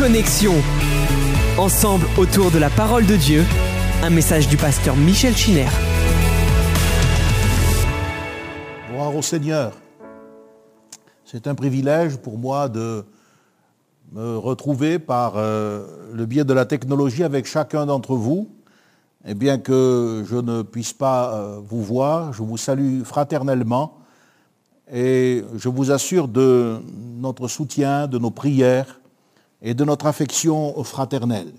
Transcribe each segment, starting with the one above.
Connexion. Ensemble autour de la parole de Dieu, un message du pasteur Michel Chiner. Gloire au Seigneur. C'est un privilège pour moi de me retrouver par euh, le biais de la technologie avec chacun d'entre vous. Et bien que je ne puisse pas euh, vous voir, je vous salue fraternellement et je vous assure de notre soutien, de nos prières et de notre affection fraternelle.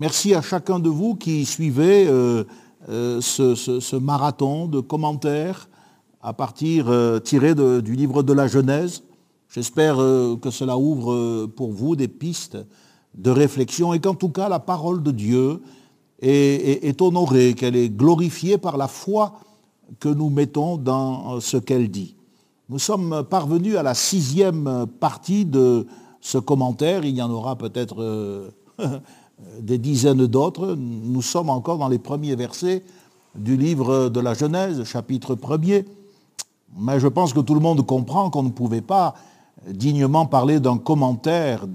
Merci à chacun de vous qui suivez euh, euh, ce, marathon de commentaires à partir euh, tirés de- du livre de la Genèse. J'espère que cela ouvre pour vous des pistes de réflexion et qu'en tout cas la parole de Dieu est, honorée, qu'elle est glorifiée par la foi que nous mettons dans ce qu'elle dit. Nous sommes parvenus à la sixième partie de ce commentaire. Il y en aura peut-être euh, des dizaines d'autres. Nous sommes encore dans les premiers versets du livre de la Genèse, chapitre 1er. Mais je pense que tout le monde comprend qu'on ne pouvait pas dignement parler d'un commentaire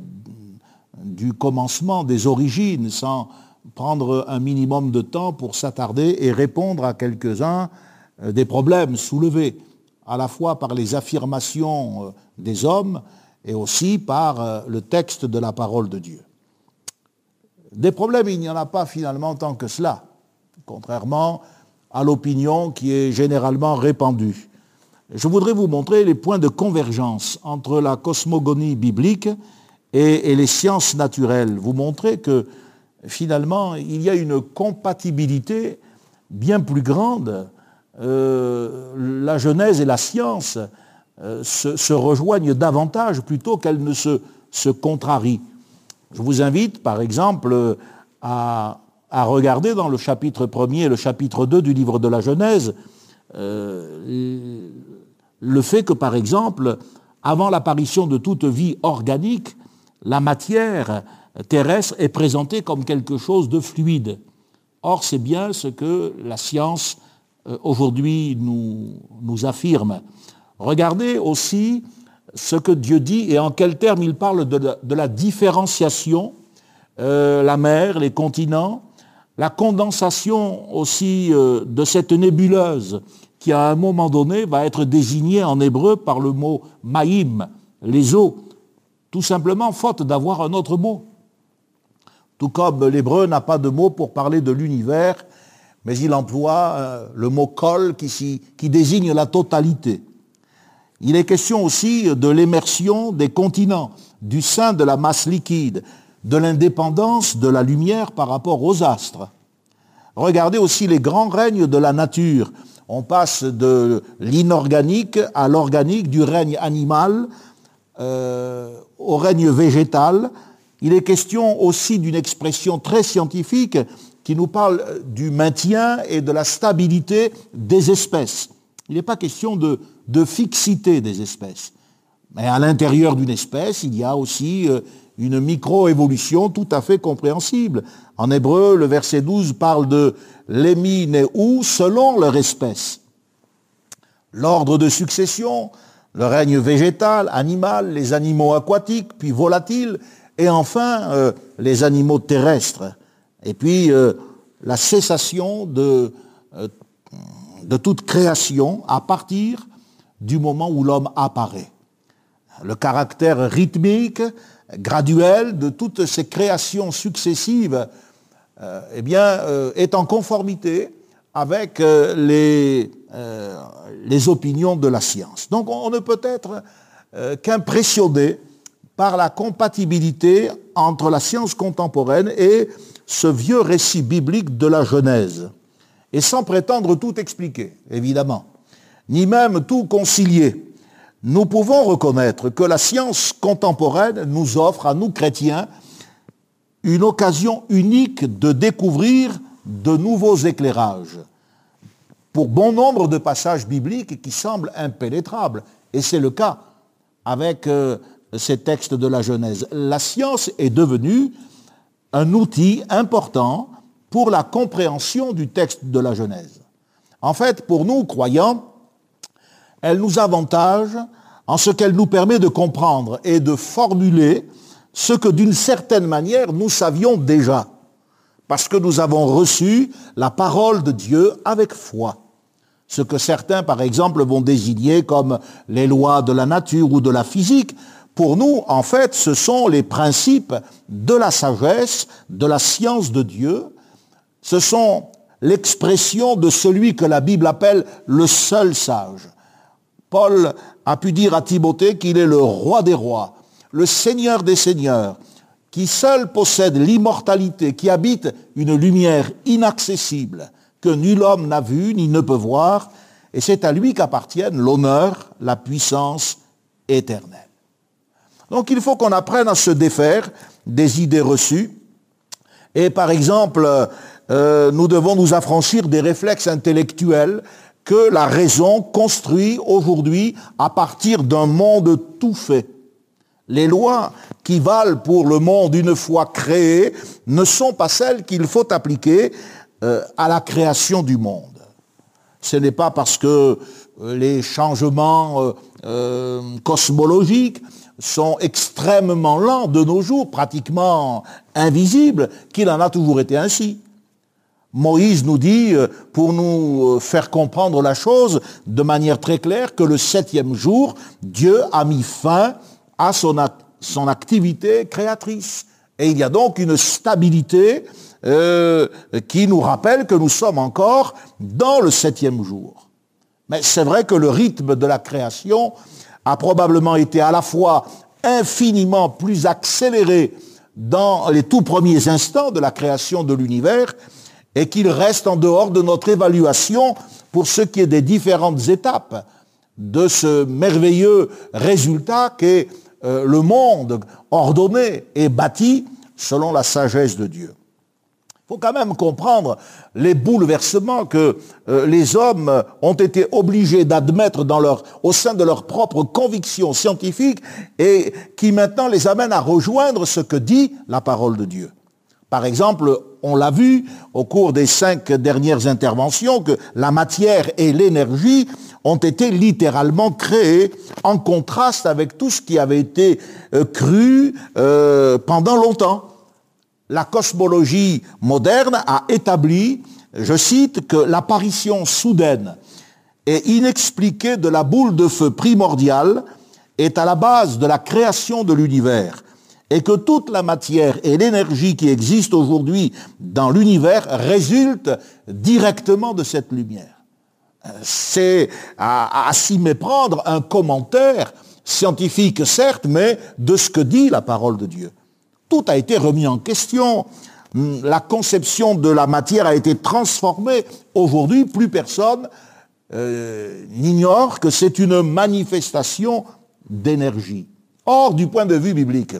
du commencement, des origines, sans prendre un minimum de temps pour s'attarder et répondre à quelques-uns euh, des problèmes soulevés, à la fois par les affirmations euh, des hommes et aussi par euh, le texte de la parole de Dieu. Des problèmes, il n'y en a pas finalement tant que cela, contrairement à l'opinion qui est généralement répandue. Je voudrais vous montrer les points de convergence entre la cosmogonie biblique et, les sciences naturelles. Vous montrer que finalement, il y a une compatibilité bien plus grande. Euh, la Genèse et la science euh, se, rejoignent davantage plutôt qu'elles ne se, contrarient. Je vous invite, par exemple, à, à regarder dans le chapitre 1er et le chapitre 2 du livre de la Genèse euh, le fait que, par exemple, avant l'apparition de toute vie organique, la matière terrestre est présentée comme quelque chose de fluide. Or, c'est bien ce que la science euh, aujourd'hui nous affirme. Regardez aussi ce que Dieu dit et en quels termes il parle de la, différenciation, euh, la mer, les continents, la condensation aussi euh, de cette nébuleuse qui à un moment donné va être désignée en hébreu par le mot maïm, les eaux, tout simplement faute d'avoir un autre mot. Tout comme l'hébreu n'a pas de mot pour parler de l'univers, mais il emploie euh, le mot kol qui, qui désigne la totalité. Il est question aussi de l'immersion des continents, du sein de la masse liquide, de l'indépendance de la lumière par rapport aux astres. Regardez aussi les grands règnes de la nature. On passe de l'inorganique à l'organique, du règne animal euh, au règne végétal. Il est question aussi d'une expression très scientifique qui nous parle du maintien et de la stabilité des espèces. Il n'est pas question de, de fixité des espèces. Mais à l'intérieur d'une espèce, il y a aussi euh, une micro-évolution tout à fait compréhensible. En hébreu, le verset 12 parle de l'émi ou selon leur espèce. L'ordre de succession, le règne végétal, animal, les animaux aquatiques, puis volatiles, et enfin euh, les animaux terrestres. Et puis euh, la cessation de, de toute création à partir du moment où l'homme apparaît. Le caractère rythmique, graduel de toutes ces créations successives euh, eh euh, est en conformité avec euh, les, les opinions de la science. Donc on, ne peut être qu'impressionné par la compatibilité entre la science contemporaine et ce vieux récit biblique de la Genèse. Et sans prétendre tout expliquer, évidemment, ni même tout concilier, nous pouvons reconnaître que la science contemporaine nous offre, à nous chrétiens, une occasion unique de découvrir de nouveaux éclairages pour bon nombre de passages bibliques qui semblent impénétrables. Et c'est le cas avec euh, ces textes de la Genèse. La science est devenue un outil important pour la compréhension du texte de la Genèse. En fait, pour nous, croyants, elle nous avantage en ce qu'elle nous permet de comprendre et de formuler ce que d'une certaine manière nous savions déjà, parce que nous avons reçu la parole de Dieu avec foi. Ce que certains, par exemple, vont désigner comme les lois de la nature ou de la physique, pour nous, en fait, ce sont les principes de la sagesse, de la science de Dieu. Ce sont l'expression de celui que la Bible appelle le seul sage. Paul a pu dire à Timothée qu'il est le roi des rois, le Seigneur des seigneurs, qui seul possède l'immortalité, qui habite une lumière inaccessible que nul homme n'a vue ni ne peut voir, et c'est à lui qu'appartiennent l'honneur, la puissance éternelle. Donc il faut qu'on apprenne à se défaire des idées reçues. Et par exemple, euh, nous devons nous affranchir des réflexes intellectuels que la raison construit aujourd'hui à partir d'un monde tout fait. Les lois qui valent pour le monde une fois créé ne sont pas celles qu'il faut appliquer euh, à la création du monde. Ce n'est pas parce que euh, les changements cosmologiques sont extrêmement lents de nos jours, pratiquement invisibles, qu'il en a toujours été ainsi. Moïse nous dit, pour nous faire comprendre la chose de manière très claire, que le septième jour, Dieu a mis fin à son, son activité créatrice. Et il y a donc une stabilité euh, qui nous rappelle que nous sommes encore dans le septième jour. Mais c'est vrai que le rythme de la création a probablement été à la fois infiniment plus accéléré dans les tout premiers instants de la création de l'univers et qu'il reste en dehors de notre évaluation pour ce qui est des différentes étapes de ce merveilleux résultat qu'est euh, le monde ordonné et bâti selon la sagesse de Dieu. Il faut quand même comprendre les bouleversements que euh, les hommes ont été obligés d'admettre au sein de leurs propres convictions scientifiques et qui maintenant les amènent à rejoindre ce que dit la parole de Dieu. Par exemple, on l'a vu au cours des cinq dernières interventions que la matière et l'énergie ont été littéralement créées en contraste avec tout ce qui avait été euh, cru euh, pendant longtemps. La cosmologie moderne a établi, je cite, que l'apparition soudaine et inexpliquée de la boule de feu primordiale est à la base de la création de l'univers et que toute la matière et l'énergie qui existent aujourd'hui dans l'univers résultent directement de cette lumière. C'est à, s'y méprendre un commentaire scientifique, certes, mais de ce que dit la parole de Dieu. Tout a été remis en question. La conception de la matière a été transformée. Aujourd'hui, plus personne euh, n'ignore que c'est une manifestation d'énergie. Or, du point de vue biblique,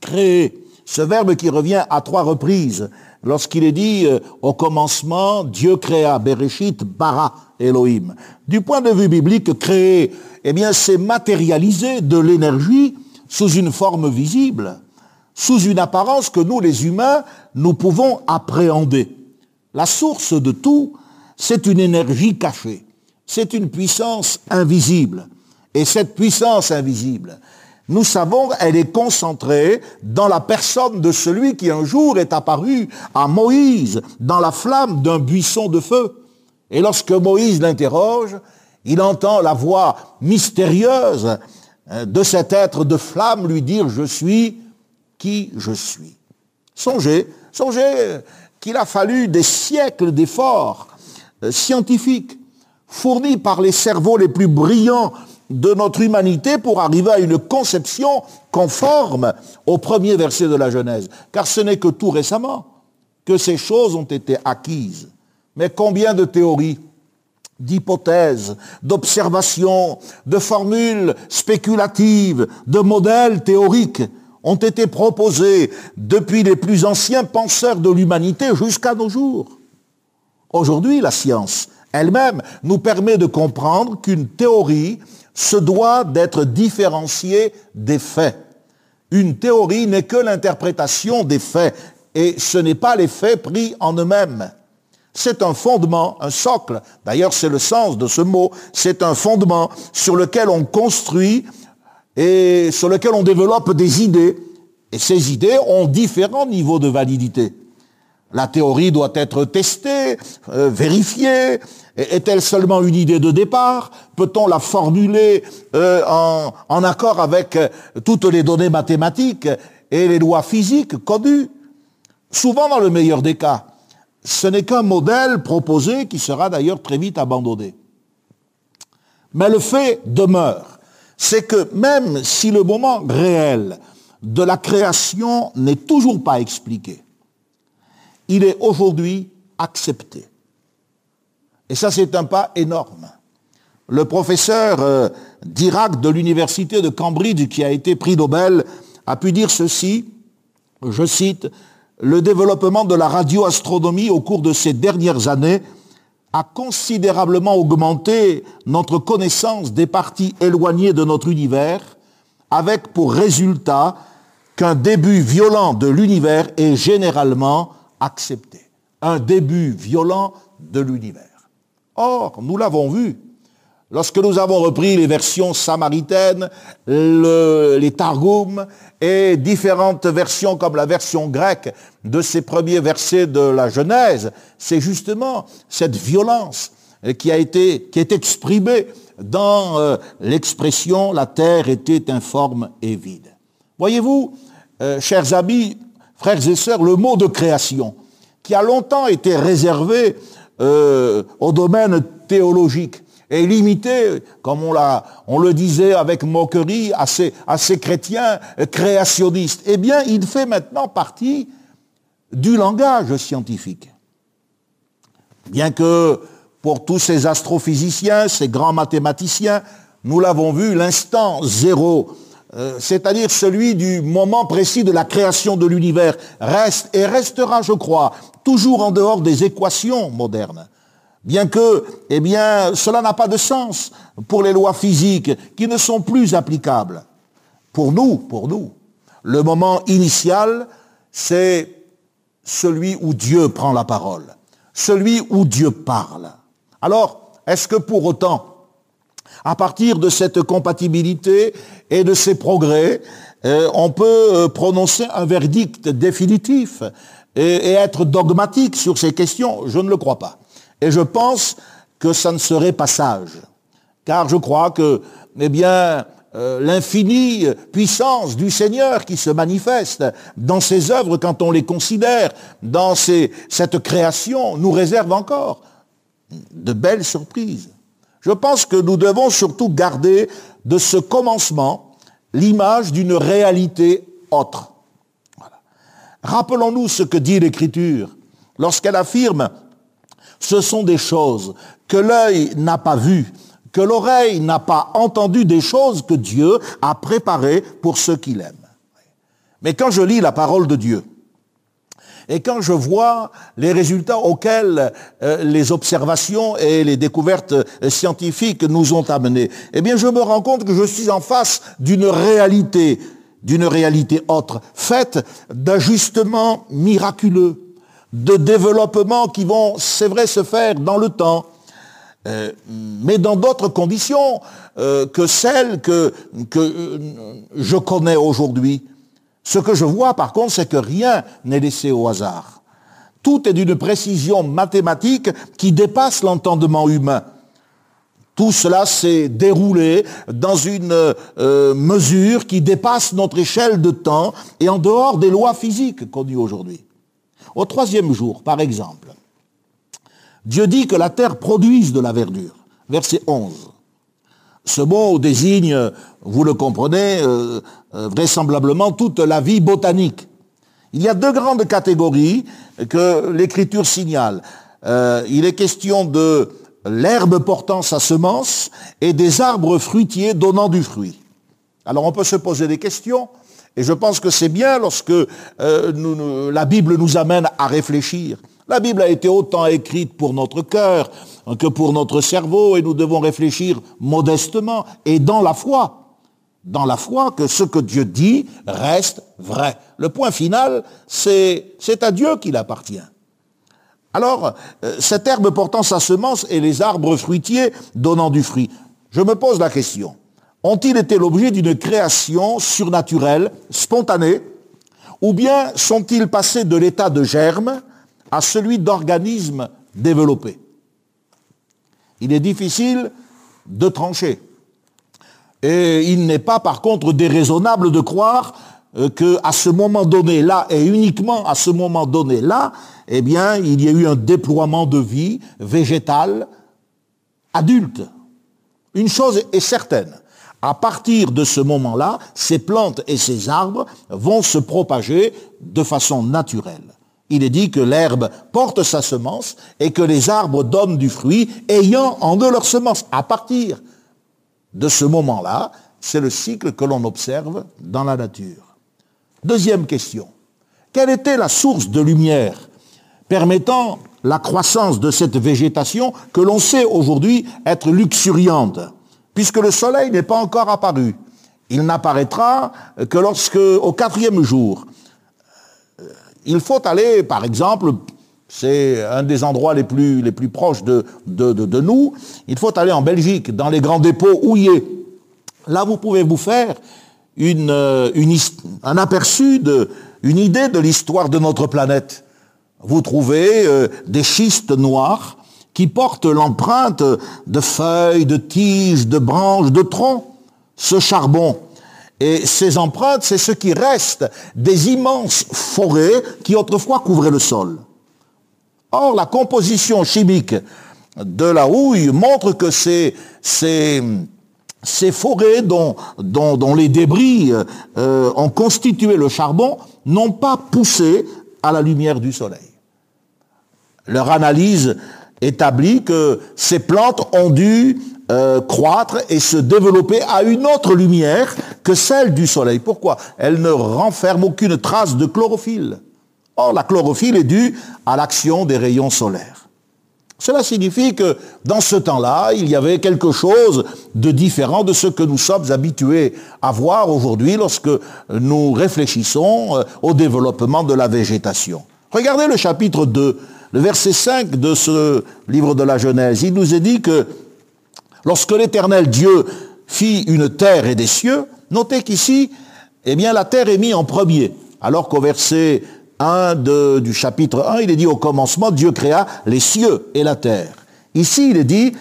créer, ce verbe qui revient à trois reprises, lorsqu'il est dit euh, au commencement, Dieu créa, Bereshit, bara, Elohim. Du point de vue biblique, créer, eh bien, c'est matérialiser de l'énergie sous une forme visible, sous une apparence que nous, les humains, nous pouvons appréhender. La source de tout, c'est une énergie cachée. C'est une puissance invisible. Et cette puissance invisible, nous savons, elle est concentrée dans la personne de celui qui un jour est apparu à Moïse dans la flamme d'un buisson de feu. Et lorsque Moïse l'interroge, il entend la voix mystérieuse euh, de cet être de flamme lui dire je suis qui je suis. Songez, songez qu'il a fallu des siècles d'efforts euh, scientifiques fournis par les cerveaux les plus brillants de notre humanité pour arriver à une conception conforme au premier verset de la Genèse. Car ce n'est que tout récemment que ces choses ont été acquises. Mais combien de théories, d'hypothèses, d'observations, de formules spéculatives, de modèles théoriques ont été proposés depuis les plus anciens penseurs de l'humanité jusqu'à nos jours. Aujourd'hui, la science elle-même nous permet de comprendre qu'une théorie se doit d'être différencié des faits. Une théorie n'est que l'interprétation des faits et ce n'est pas les faits pris en eux-mêmes. C'est un fondement, un socle. D'ailleurs, c'est le sens de ce mot. C'est un fondement sur lequel on construit et sur lequel on développe des idées Et ces idées ont différents niveaux de validité. La théorie doit être testée, euh, vérifiée. Est-elle seulement une idée de départ Peut-on la formuler euh, en, accord avec euh, toutes les données mathématiques et les lois physiques connues? Souvent, dans le meilleur des cas, ce n'est qu'un modèle proposé qui sera d'ailleurs très vite abandonné. Mais le fait demeure, c'est que même si le moment réel de la création n'est toujours pas expliqué, il est aujourd'hui accepté. Et ça, c'est un pas énorme. Le professeur euh, d'Irak de l'université de Cambridge, qui a été prix Nobel, a pu dire ceci, je cite, le développement de la radioastronomie au cours de ces dernières années a considérablement augmenté notre connaissance des parties éloignées de notre univers, avec pour résultat qu'un début violent de l'univers est généralement accepté. Un début violent de l'univers. Or, nous l'avons vu, lorsque nous avons repris les versions samaritaines, les Targums et différentes versions comme la version grecque de ces premiers versets de la Genèse, c'est justement cette violence qui a été, qui est exprimée dans euh, l'expression la terre était informe et vide. Voyez-vous, euh, chers amis, frères et sœurs, le mot de création, qui a longtemps été réservé euh, au domaine théologique, est limité, comme on, le disait avec moquerie, à ces, à chrétiens créationnistes. Eh bien, il fait maintenant partie du langage scientifique. Bien que pour tous ces astrophysiciens, ces grands mathématiciens, nous l'avons vu, l'instant zéro euh, c'est-à-dire celui du moment précis de la création de l'univers, reste et restera, je crois, toujours en dehors des équations modernes. Bien que, eh bien, cela n'a pas de sens pour les lois physiques qui ne sont plus applicables. Pour nous, pour nous, le moment initial, c'est celui où Dieu prend la parole, celui où Dieu parle. Alors, est-ce que pour autant, à partir de cette compatibilité et de ces progrès, euh, on peut euh, prononcer un verdict définitif? Et, être dogmatique sur ces questions. Je ne le crois pas. Et je pense que ça ne serait pas sage. Car je crois que, eh bien, euh, l'infinie puissance du Seigneur qui se manifeste dans ses œuvres quand on les considère, dans cette création, nous réserve encore de belles surprises. Je pense que nous devons surtout garder de ce commencement l'image d'une réalité autre. Rappelons-nous ce que dit l'Écriture lorsqu'elle affirme ce sont des choses que l'œil n'a pas vues, que l'oreille n'a pas entendu, des choses que Dieu a préparées pour ceux qui l'aiment. Mais quand je lis la parole de Dieu, et quand je vois les résultats auxquels euh, les observations et les découvertes euh, scientifiques nous ont amenés, eh bien je me rends compte que je suis en face d'une réalité, d'une réalité autre, faite d'ajustements miraculeux, de développements qui vont, c'est vrai, se faire dans le temps, euh, mais dans d'autres conditions que celles que, que je connais aujourd'hui. Ce que je vois par contre, c'est que rien n'est laissé au hasard. Tout est d'une précision mathématique qui dépasse l'entendement humain. Tout cela s'est déroulé dans une euh, mesure qui dépasse notre échelle de temps et en dehors des lois physiques connues aujourd'hui. Au troisième jour, par exemple, Dieu dit que la terre produise de la verdure. Verset 11. Ce mot désigne, vous le comprenez, euh, euh, vraisemblablement toute la vie botanique. Il y a deux grandes catégories que l'écriture signale. Il est question de l'herbe portant sa semence et des arbres fruitiers donnant du fruit. Alors on peut se poser des questions, et je pense que c'est bien lorsque la Bible nous amène à réfléchir. La Bible a été autant écrite pour notre cœur que pour notre cerveau et nous devons réfléchir modestement et dans la foi. Dans la foi que ce que Dieu dit reste vrai. Le point final, c'est à Dieu qu'il appartient. Alors, euh, cette herbe portant sa semence et les arbres fruitiers donnant du fruit. Je me pose la question, ont-ils été l'objet d'une création surnaturelle, spontanée, Ou bien sont-ils passés de l'état de germe à celui d'organisme développé? Il est difficile de trancher. Et il n'est pas par contre déraisonnable de croire euh, qu'à ce moment donné-là, et uniquement à ce moment donné-là, eh bien, il y a eu un déploiement de vie végétale adulte. Une chose est certaine, à partir de ce moment-là, ces plantes et ces arbres vont se propager de façon naturelle. Il est dit que l'herbe porte sa semence et que les arbres donnent du fruit ayant en eux leur semence. À partir de ce moment-là, c'est le cycle que l'on observe dans la nature. Deuxième question. Quelle était la source de lumière permettant la croissance de cette végétation que l'on sait aujourd'hui être luxuriante, puisque le soleil n'est pas encore apparu. Il n'apparaîtra que lorsque, au quatrième jour, euh, il faut aller, par exemple, c'est un des endroits les plus, proches de, de, nous, il faut aller en Belgique, dans les grands dépôts houillés. Là, vous pouvez vous faire une, euh, un aperçu, de, une idée de l'histoire de notre planète. Vous trouvez euh, des schistes noirs qui portent l'empreinte de feuilles, de tiges, de branches, de troncs, ce charbon. Et ces empreintes, c'est ce qui reste des immenses forêts qui autrefois couvraient le sol. Or, la composition chimique de la houille montre que ces, ces, ces forêts dont, les débris euh, ont constitué le charbon n'ont pas poussé à la lumière du soleil. Leur analyse établit que ces plantes ont dû euh, croître et se développer à une autre lumière que celle du soleil. Pourquoi? Elles ne renferment aucune trace de chlorophylle. Or, la chlorophylle est due à l'action des rayons solaires. Cela signifie que dans ce temps-là, il y avait quelque chose de différent de ce que nous sommes habitués à voir aujourd'hui lorsque nous réfléchissons euh, au développement de la végétation. Regardez le chapitre 2 le verset 5 de ce livre de la Genèse, il nous est dit que lorsque l'Éternel Dieu fit une terre et des cieux, notez qu'ici, eh bien, la terre est mise en premier, alors qu'au verset 1 du chapitre 1, il est dit au commencement, Dieu créa les cieux et la terre. Ici, il est dit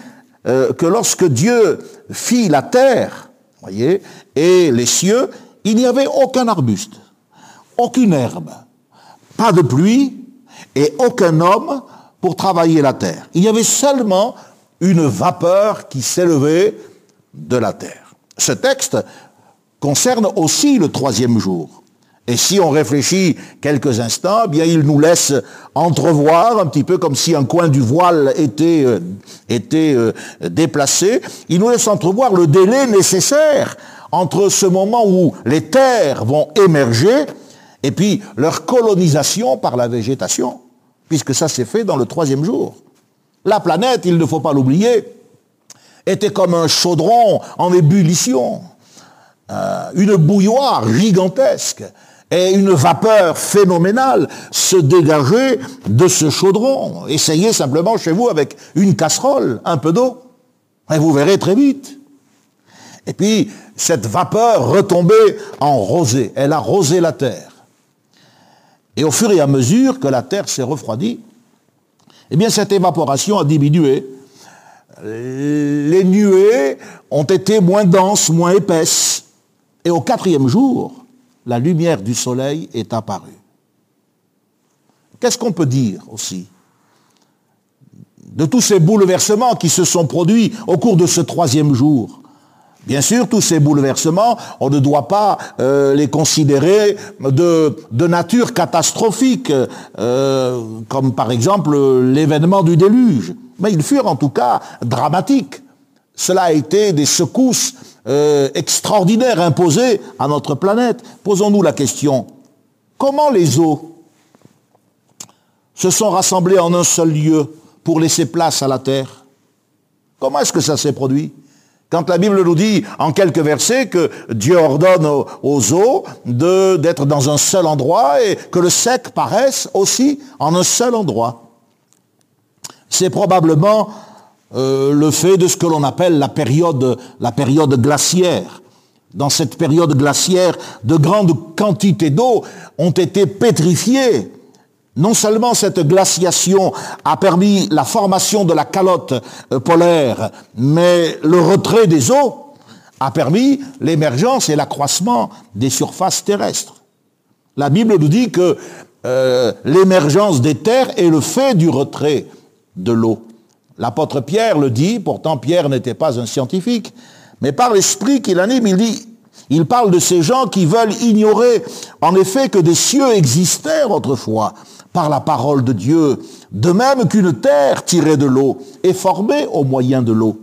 euh, que lorsque Dieu fit la terre, voyez, et les cieux, il n'y avait aucun arbuste, aucune herbe, pas de pluie, et aucun homme pour travailler la terre. Il y avait seulement une vapeur qui s'élevait de la terre. Ce texte concerne aussi le troisième jour. Et si on réfléchit quelques instants, eh bien il nous laisse entrevoir, un petit peu comme si un coin du voile était, euh, était euh, déplacé, il nous laisse entrevoir le délai nécessaire entre ce moment où les terres vont émerger et puis leur colonisation par la végétation, puisque ça s'est fait dans le troisième jour. La planète, il ne faut pas l'oublier, était comme un chaudron en ébullition, euh, une bouilloire gigantesque et une vapeur phénoménale se dégageait de ce chaudron. Essayez simplement chez vous avec une casserole, un peu d'eau, et vous verrez très vite. Et puis, cette vapeur retombait en rosée. Elle a rosé la terre. Et au fur et à mesure que la Terre s'est refroidie, eh bien cette évaporation a diminué. Les nuées ont été moins denses, moins épaisses. Et au quatrième jour, la lumière du soleil est apparue. Qu'est-ce qu'on peut dire aussi de tous ces bouleversements qui se sont produits au cours de ce troisième jour? Bien sûr, tous ces bouleversements, on ne doit pas euh, les considérer de, nature catastrophique, euh, comme par exemple l'événement du déluge. Mais ils furent en tout cas dramatiques. Cela a été des secousses euh, extraordinaires imposées à notre planète. Posons-nous la question, comment les eaux se sont rassemblées en un seul lieu pour laisser place à la Terre? Comment est-ce que ça s'est produit? Quand la Bible nous dit en quelques versets que Dieu ordonne aux, eaux d'être dans un seul endroit et que le sec paraisse aussi en un seul endroit. C'est probablement euh, le fait de ce que l'on appelle la période, la période glaciaire. dans cette période glaciaire, de grandes quantités d'eau ont été pétrifiées. Non seulement cette glaciation a permis la formation de la calotte euh, polaire, mais le retrait des eaux a permis l'émergence et l'accroissement des surfaces terrestres. La Bible nous dit que euh, l'émergence des terres est le fait du retrait de l'eau. L'apôtre Pierre le dit, pourtant Pierre n'était pas un scientifique, mais par l'esprit qu'il anime, il dit, il parle de ces gens qui veulent ignorer en effet que des cieux existèrent autrefois par la parole de Dieu, de même qu'une terre tirée de l'eau est formée au moyen de l'eau,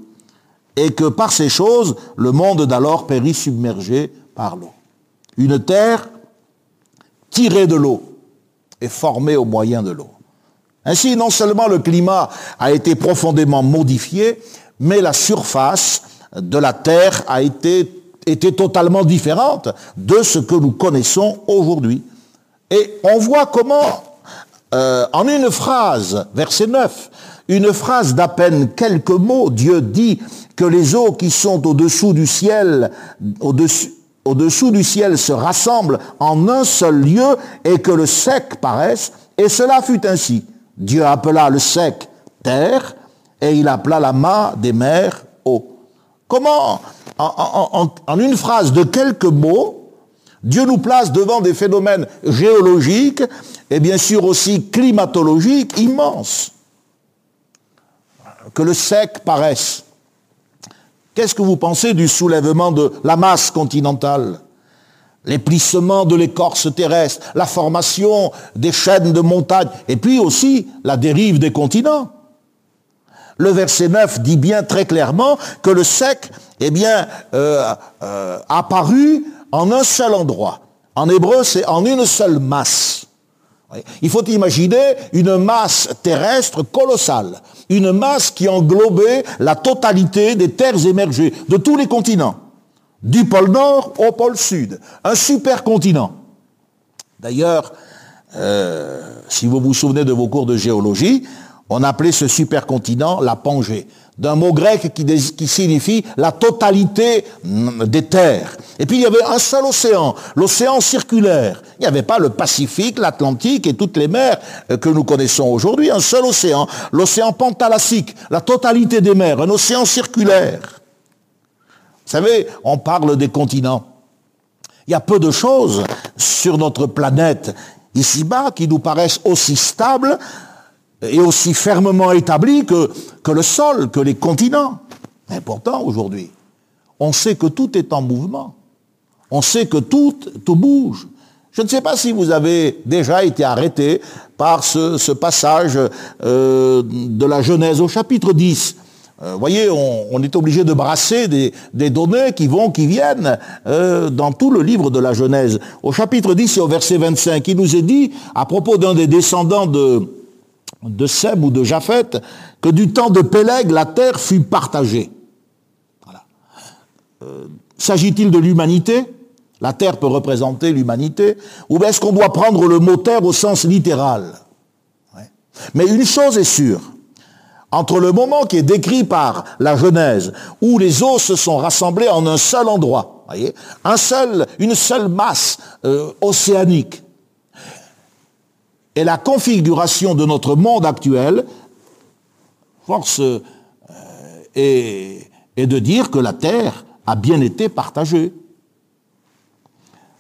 et que par ces choses, le monde d'alors périt submergé par l'eau. Une terre tirée de l'eau est formée au moyen de l'eau. Ainsi, non seulement le climat a été profondément modifié, mais la surface de la Terre a été, totalement différente de ce que nous connaissons aujourd'hui. Et on voit comment, euh, en une phrase, verset 9, une phrase d'à peine quelques mots, Dieu dit que les eaux qui sont au-dessous du ciel, au-dessous du ciel se rassemblent en un seul lieu et que le sec paraisse, et cela fut ainsi. Dieu appela le sec terre et il appela la mât des mers eau. Comment, en, une phrase de quelques mots, Dieu nous place devant des phénomènes géologiques et bien sûr aussi climatologiques immenses. Que le sec paraisse. Qu'est-ce que vous pensez du soulèvement de la masse continentale? Les plissements de l'écorce terrestre, la formation des chaînes de montagnes, et puis aussi la dérive des continents. Le verset 9 dit bien très clairement que le sec, eh bien, euh, euh, apparu en un seul endroit. En hébreu, c'est en une seule masse. Il faut imaginer une masse terrestre colossale, une masse qui englobait la totalité des terres émergées de tous les continents du pôle Nord au pôle Sud, un supercontinent. D'ailleurs, euh, si vous vous souvenez de vos cours de géologie, on appelait ce supercontinent la Pangée, d'un mot grec qui, signifie la totalité mm, des terres. Et puis il y avait un seul océan, l'océan circulaire. Il n'y avait pas le Pacifique, l'Atlantique et toutes les mers euh, que nous connaissons aujourd'hui, un seul océan, l'océan pantalassique, la totalité des mers, un océan circulaire. Savez, on parle des continents. Il y a peu de choses sur notre planète ici-bas qui nous paraissent aussi stables et aussi fermement établies que, le sol, que les continents. Mais aujourd'hui, on sait que tout est en mouvement. On sait que tout, tout bouge. Je ne sais pas si vous avez déjà été arrêté par ce, passage euh, de la Genèse au chapitre 10. Vous euh, voyez, on, est obligé de brasser des, données qui vont, qui viennent euh, dans tout le livre de la Genèse. Au chapitre 10 et au verset 25, il nous est dit, à propos d'un des descendants de, de ou de Japheth, que du temps de Péleg, la terre fut partagée. Euh, s'agit-il de l'humanité? La terre peut représenter l'humanité? Ou est-ce qu'on doit prendre le mot terre au sens littéral? Mais une chose est sûre, entre le moment qui est décrit par la Genèse, où les eaux se sont rassemblées en un seul endroit, un seul, une seule masse euh, océanique, et la configuration de notre monde actuel, force euh, est, de dire que la Terre a bien été partagée.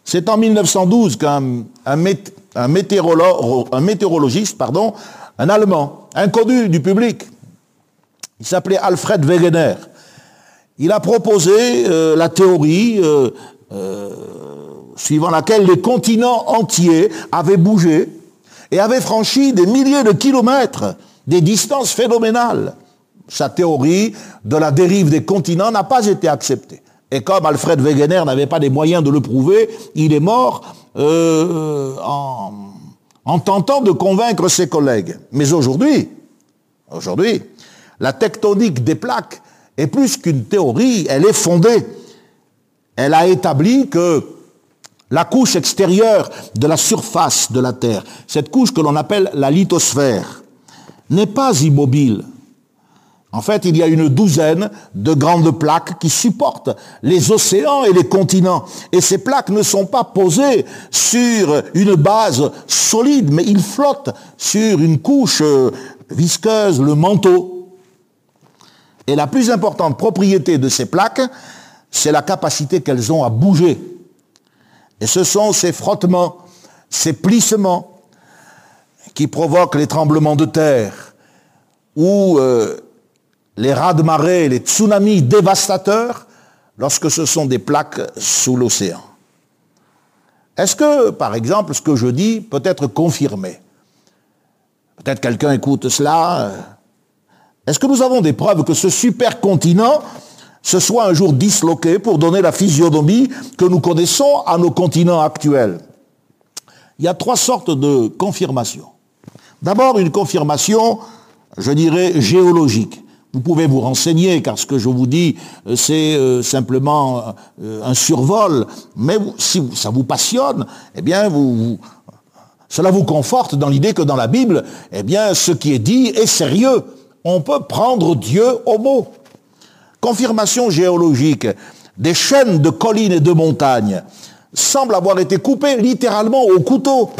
C'est en 1912 qu'un un, météorologiste, pardon, un Allemand, inconnu du public, il s'appelait Alfred Wegener. Il a proposé euh, la théorie euh, euh, suivant laquelle les continents entiers avaient bougé et avaient franchi des milliers de kilomètres, des distances phénoménales. Sa théorie de la dérive des continents n'a pas été acceptée. Et comme Alfred Wegener n'avait pas les moyens de le prouver, il est mort en, en tentant de convaincre ses collègues. Mais aujourd'hui, aujourd'hui, la tectonique des plaques est plus qu'une théorie, elle est fondée. Elle a établi que la couche extérieure de la surface de la Terre, cette couche que l'on appelle la lithosphère, n'est pas immobile. En fait, il y a une douzaine de grandes plaques qui supportent les océans et les continents. Et ces plaques ne sont pas posées sur une base solide, mais ils flottent sur une couche euh, visqueuse, le manteau. Et la plus importante propriété de ces plaques, c'est la capacité qu'elles ont à bouger. Et ce sont ces frottements, ces plissements qui provoquent les tremblements de terre ou euh, les raz-de-marée, les tsunamis dévastateurs lorsque ce sont des plaques sous l'océan. Est-ce que, par exemple, ce que je dis peut être confirmé? Peut-être quelqu'un écoute cela. Est-ce que nous avons des preuves que ce supercontinent se soit un jour disloqué pour donner la physionomie que nous connaissons à nos continents actuels? Il y a trois sortes de confirmations. D'abord, une confirmation, je dirais, géologique. Vous pouvez vous renseigner, car ce que je vous dis, euh, c'est euh, simplement euh, un survol. Mais si ça vous passionne, eh bien, cela vous conforte dans l'idée que dans la Bible, eh bien, ce qui est dit est sérieux. On peut prendre Dieu au mot. Confirmation géologique. Des chaînes de collines et de montagnes semblent avoir été coupées littéralement au couteau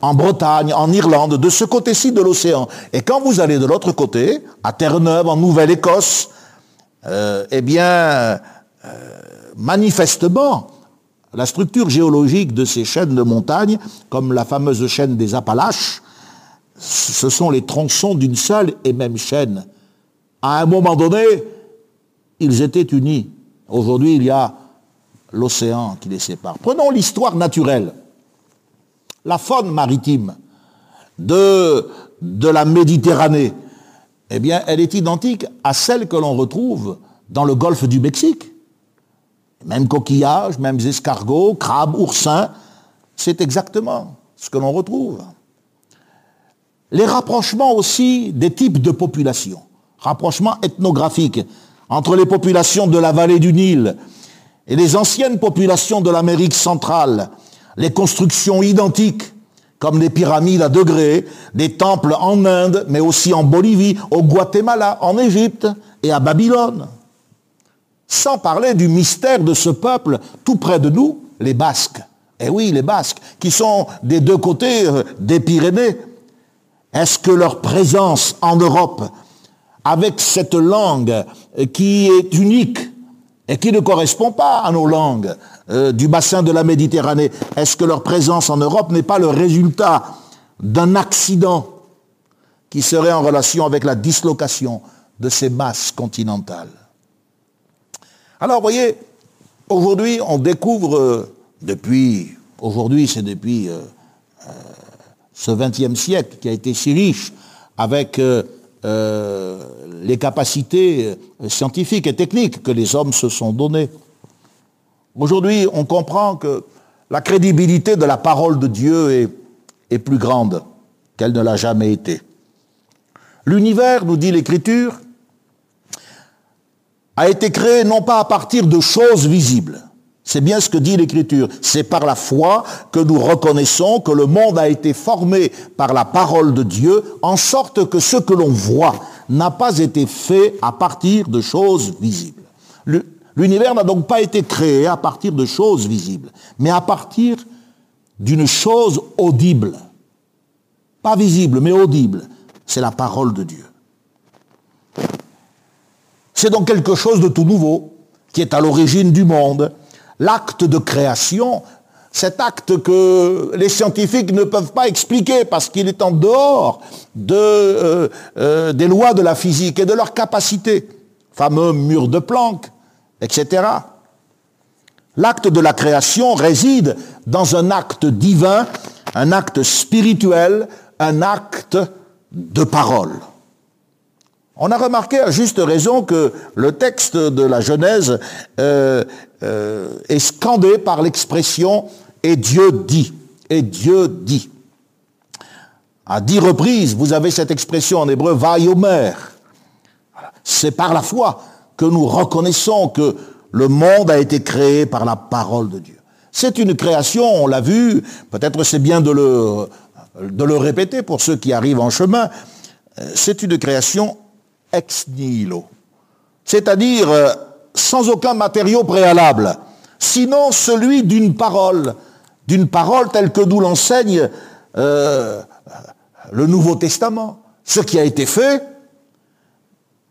en Bretagne, en Irlande, de ce côté-ci de l'océan. Et quand vous allez de l'autre côté, à Terre-Neuve, en Nouvelle-Écosse, euh, eh bien, euh, manifestement, la structure géologique de ces chaînes de montagnes, comme la fameuse chaîne des Appalaches, ce sont les tronçons d'une seule et même chaîne. À un moment donné, ils étaient unis. Aujourd'hui, il y a l'océan qui les sépare. Prenons l'histoire naturelle la faune maritime de, la Méditerranée, eh bien, elle est identique à celle que l'on retrouve dans le golfe du Mexique. Même coquillages, mêmes escargots, crabes, oursins, c'est exactement ce que l'on retrouve. Les rapprochements aussi des types de populations, rapprochements ethnographiques entre les populations de la vallée du Nil et les anciennes populations de l'Amérique centrale, les constructions identiques, comme les pyramides à degrés, des temples en Inde, mais aussi en Bolivie, au Guatemala, en Égypte et à Babylone. Sans parler du mystère de ce peuple tout près de nous, les Basques. Eh oui, les Basques, qui sont des deux côtés euh, des Pyrénées. Est-ce que leur présence en Europe, avec cette langue euh, qui est unique et qui ne correspond pas à nos langues, euh, du bassin de la Méditerranée, est-ce que leur présence en Europe n'est pas le résultat d'un accident qui serait en relation avec la dislocation de ces masses continentales? Alors, voyez, aujourd'hui, on découvre, euh, depuis, aujourd'hui, c'est depuis ce XXe siècle qui a été si riche avec les capacités scientifiques et techniques que les hommes se sont données. Aujourd'hui, on comprend que la crédibilité de la parole de Dieu est, est plus grande qu'elle ne l'a jamais été. L'univers, nous dit l'Écriture, a été créé non pas à partir de choses visibles. C'est bien ce que dit l'Écriture. C'est par la foi que nous reconnaissons que le monde a été formé par la parole de Dieu, en sorte que ce que l'on voit n'a pas été fait à partir de choses visibles. L'univers n'a donc pas été créé à partir de choses visibles, mais à partir d'une chose audible. Pas visible, mais audible. C'est la parole de Dieu. C'est donc quelque chose de tout nouveau qui est à l'origine du monde. L'acte de création, cet acte que les scientifiques ne peuvent pas expliquer parce qu'il est en dehors de, euh, euh, des lois de la physique et de leur capacité. Fameux mur de Planck, etc. L'acte de la création réside dans un acte divin, un acte spirituel, un acte de parole. On a remarqué à juste raison que le texte de la Genèse euh, euh, est scandé par l'expression et Dieu dit. Et Dieu dit. À dix reprises, vous avez cette expression en hébreu, vaïomer. C'est par la foi que nous reconnaissons que le monde a été créé par la parole de Dieu. C'est une création, on l'a vu, peut-être c'est bien de le, de le répéter pour ceux qui arrivent en chemin, c'est une création ex nihilo, c'est-à-dire euh, sans aucun matériau préalable, sinon celui d'une parole, d'une parole telle que nous l'enseigne euh, le Nouveau Testament. Ce qui a été fait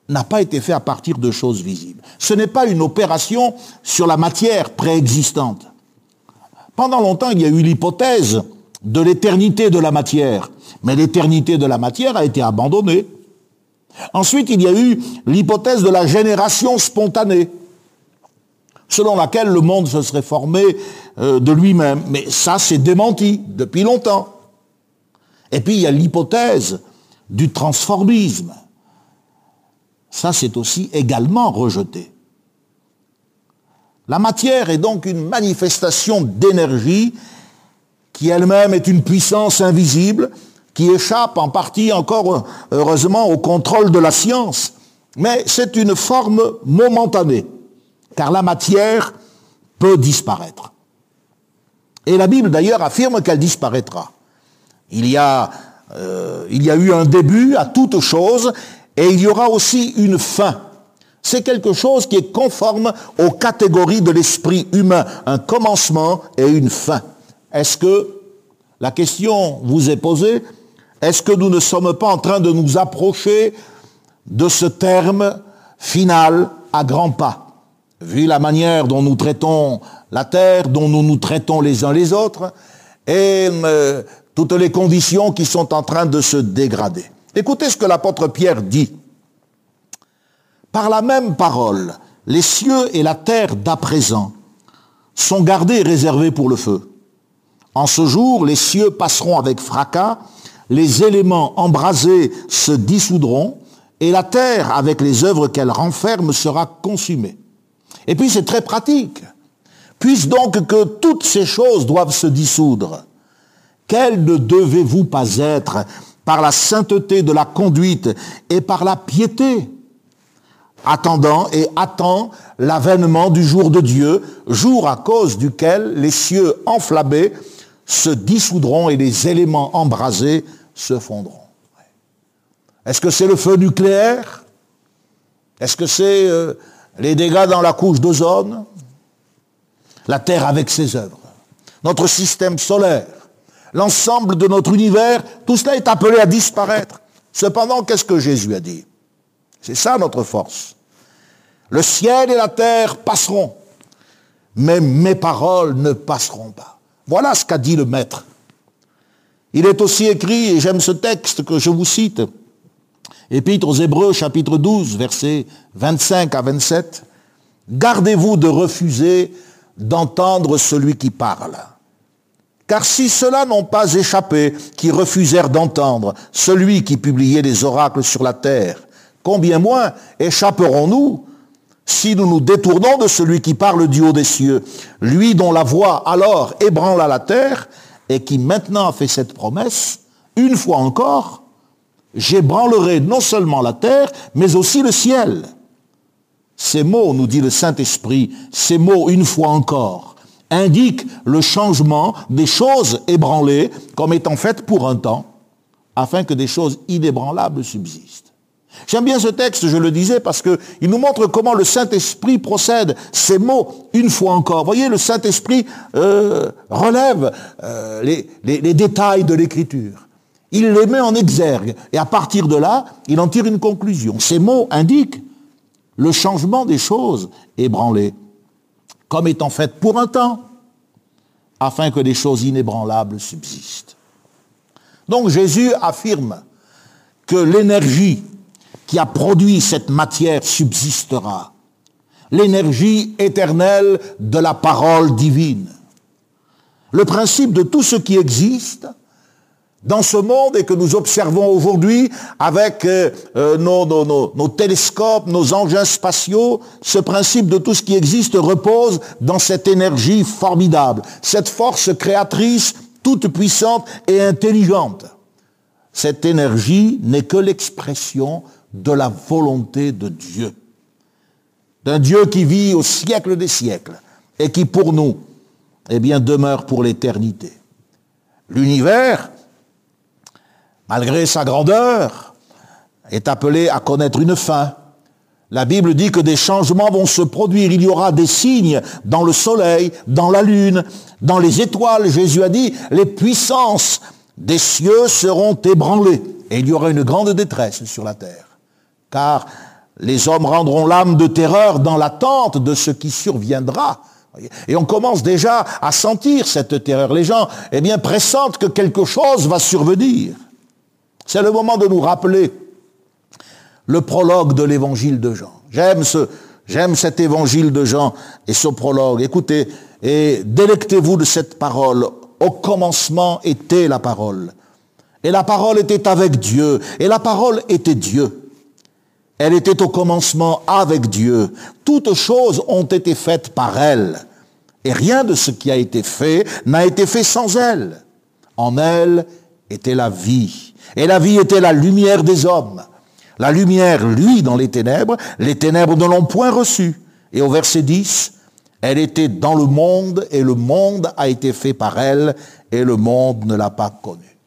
n'a pas été fait à partir de choses visibles. Ce n'est pas une opération sur la matière préexistante. Pendant longtemps, il y a eu l'hypothèse de l'éternité de la matière, mais l'éternité de la matière a été abandonnée. Ensuite, il y a eu l'hypothèse de la génération spontanée, selon laquelle le monde se serait formé euh, de lui-même. Mais ça, c'est démenti depuis longtemps. Et puis, il y a l'hypothèse du transformisme. Ça, c'est aussi également rejeté. La matière est donc une manifestation d'énergie qui elle-même est une puissance invisible, qui échappe en partie encore, heureusement, au contrôle de la science. Mais c'est une forme momentanée, car la matière peut disparaître. Et la Bible d'ailleurs affirme qu'elle disparaîtra. Il y, a, euh, il y a eu un début à toute chose et il y aura aussi une fin. C'est quelque chose qui est conforme aux catégories de l'esprit humain, un commencement et une fin. Est-ce que, la question vous est posée, est-ce que nous ne sommes pas en train de nous approcher de ce terme final à grands pas Vu la manière dont nous traitons la terre, dont nous nous traitons les uns les autres, et euh, toutes les conditions qui sont en train de se dégrader? Écoutez ce que l'apôtre Pierre dit. Par la même parole, les cieux et la terre d'à présent sont gardés et réservés pour le feu. En ce jour, les cieux passeront avec fracas, les éléments embrasés se dissoudront, et la terre, avec les œuvres qu'elle renferme, sera consumée. Et puis c'est très pratique. Puisse donc que toutes ces choses doivent se dissoudre, quelle ne devez-vous pas être par la sainteté de la conduite et par la piété? Attendant et attend l'avènement du jour de Dieu, jour à cause duquel les cieux enflammés se dissoudront et les éléments embrasés se fondront. Est-ce que c'est le feu nucléaire? Est-ce que c'est euh, les dégâts dans la couche d'ozone? La Terre avec ses œuvres Notre système solaire L'ensemble de notre univers Tout cela est appelé à disparaître. Cependant, qu'est-ce que Jésus a dit? C'est ça notre force. Le ciel et la terre passeront, mais mes paroles ne passeront pas. Voilà ce qu'a dit le Maître. Il est aussi écrit, et j'aime ce texte que je vous cite, Épître aux Hébreux, chapitre 12, versets 25 à 27, Gardez-vous de refuser d'entendre celui qui parle. Car si ceux-là n'ont pas échappé, qui refusèrent d'entendre celui qui publiait les oracles sur la terre, combien moins échapperons-nous si nous nous détournons de celui qui parle du haut des cieux, lui dont la voix alors ébranla la terre, et qui maintenant a fait cette promesse, une fois encore, j'ébranlerai non seulement la terre, mais aussi le ciel. Ces mots, nous dit le Saint-Esprit, ces mots une fois encore, indiquent le changement des choses ébranlées comme étant faites pour un temps, afin que des choses inébranlables subsistent. J'aime bien ce texte, je le disais, parce qu'il nous montre comment le Saint-Esprit procède. Ces mots, une fois encore. Voyez, le Saint-Esprit euh, relève euh, les, les détails de l'Écriture. Il les met en exergue. Et à partir de là, il en tire une conclusion. Ces mots indiquent le changement des choses ébranlées, comme étant faites pour un temps, afin que des choses inébranlables subsistent. Donc Jésus affirme que l'énergie qui a produit cette matière subsistera. L'énergie éternelle de la parole divine. Le principe de tout ce qui existe dans ce monde et que nous observons aujourd'hui avec euh, euh, nos, nos, télescopes, nos engins spatiaux, ce principe de tout ce qui existe repose dans cette énergie formidable, cette force créatrice toute puissante et intelligente. Cette énergie n'est que l'expression de la volonté de Dieu. D'un Dieu qui vit au siècle des siècles et qui pour nous, eh bien, demeure pour l'éternité. L'univers, malgré sa grandeur, est appelé à connaître une fin. La Bible dit que des changements vont se produire. Il y aura des signes dans le soleil, dans la lune, dans les étoiles. Jésus a dit, les puissances des cieux seront ébranlées. Et il y aura une grande détresse sur la terre. Car les hommes rendront l'âme de terreur dans l'attente de ce qui surviendra. Et on commence déjà à sentir cette terreur. Les gens, eh bien, pressentent que quelque chose va survenir. C'est le moment de nous rappeler le prologue de l'évangile de Jean. J'aime ce, j'aime cet évangile de Jean et ce prologue. Écoutez, et délectez-vous de cette parole. Au commencement était la parole. Et la parole était avec Dieu. Et la parole était Dieu. Elle était au commencement avec Dieu. Toutes choses ont été faites par elle. Et rien de ce qui a été fait n'a été fait sans elle. En elle était la vie. Et la vie était la lumière des hommes. La lumière, lui, dans les ténèbres, les ténèbres ne l'ont point reçue. Et au verset 10, elle était dans le monde et le monde a été fait par elle et le monde ne l'a pas connue.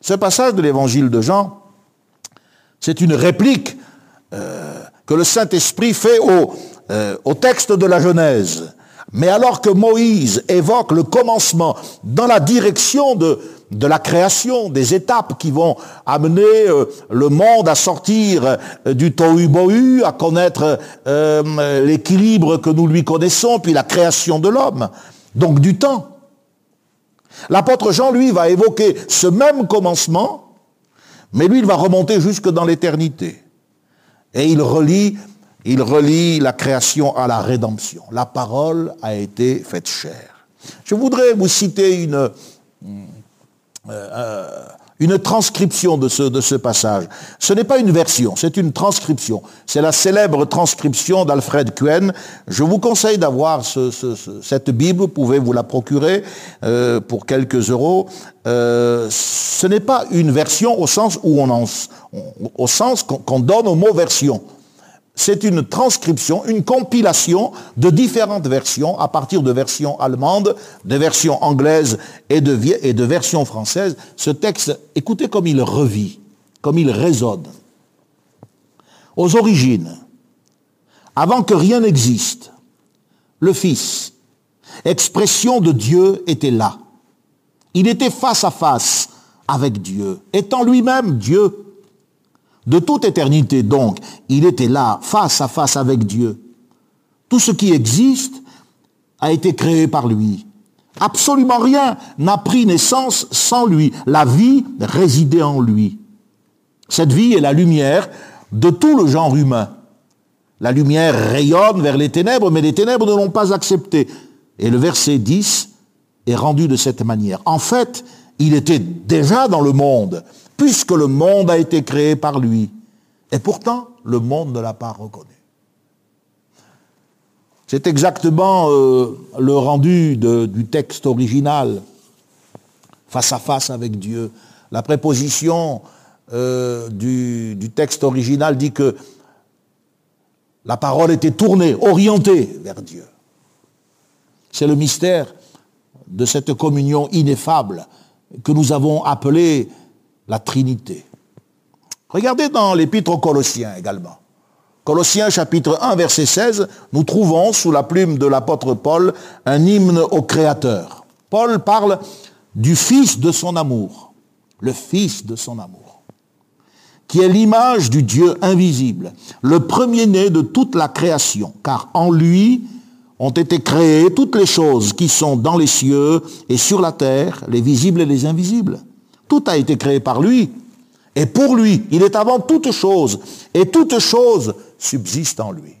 Ce passage de l'évangile de Jean, c'est une réplique euh, que le Saint-Esprit fait au, euh, au texte de la Genèse. Mais alors que Moïse évoque le commencement dans la direction de, de la création, des étapes qui vont amener euh, le monde à sortir du tohu-bohu, à connaître l'équilibre que nous lui connaissons, puis la création de l'homme, donc du temps. L'apôtre Jean, lui, va évoquer ce même commencement, mais lui, il va remonter jusque dans l'éternité. Et il relie, il relie la création à la rédemption. La parole a été faite chair. Je voudrais vous citer une, euh, une transcription de ce, passage. Ce n'est pas une version, c'est une transcription. C'est la célèbre transcription d'Alfred Kuen. Je vous conseille d'avoir ce, cette Bible, vous pouvez vous la procurer euh, pour quelques euros. Euh, ce n'est pas une version au sens où on au sens qu'on donne au mot version c'est une transcription, une compilation de différentes versions à partir de versions allemandes, de versions anglaises et de, versions françaises. Ce texte, écoutez comme il revit, comme il résonne. Aux origines, avant que rien n'existe, le Fils, expression de Dieu, était là. Il était face à face avec Dieu, étant lui-même Dieu. De toute éternité, donc, il était là, face à face avec Dieu. Tout ce qui existe a été créé par lui. Absolument rien n'a pris naissance sans lui. La vie résidait en lui. Cette vie est la lumière de tout le genre humain. La lumière rayonne vers les ténèbres, mais les ténèbres ne l'ont pas accepté. Et le verset 10 est rendu de cette manière. En fait, il était déjà dans le monde, puisque le monde a été créé par lui. Et pourtant, le monde ne l'a pas reconnu. C'est exactement euh, le rendu du texte original, face à face avec Dieu. La préposition euh, du, du texte original dit que la parole était tournée, orientée vers Dieu. C'est le mystère de cette communion ineffable que nous avons appelée la Trinité. Regardez dans l'épître aux Colossiens également. Colossiens chapitre 1 verset 16, nous trouvons sous la plume de l'apôtre Paul un hymne au Créateur. Paul parle du Fils de son amour, le Fils de son amour, qui est l'image du Dieu invisible, le premier-né de toute la création, car en lui ont été créées toutes les choses qui sont dans les cieux et sur la terre, les visibles et les invisibles tout a été créé par lui. Et pour lui, il est avant toute chose. Et toute chose subsiste en lui.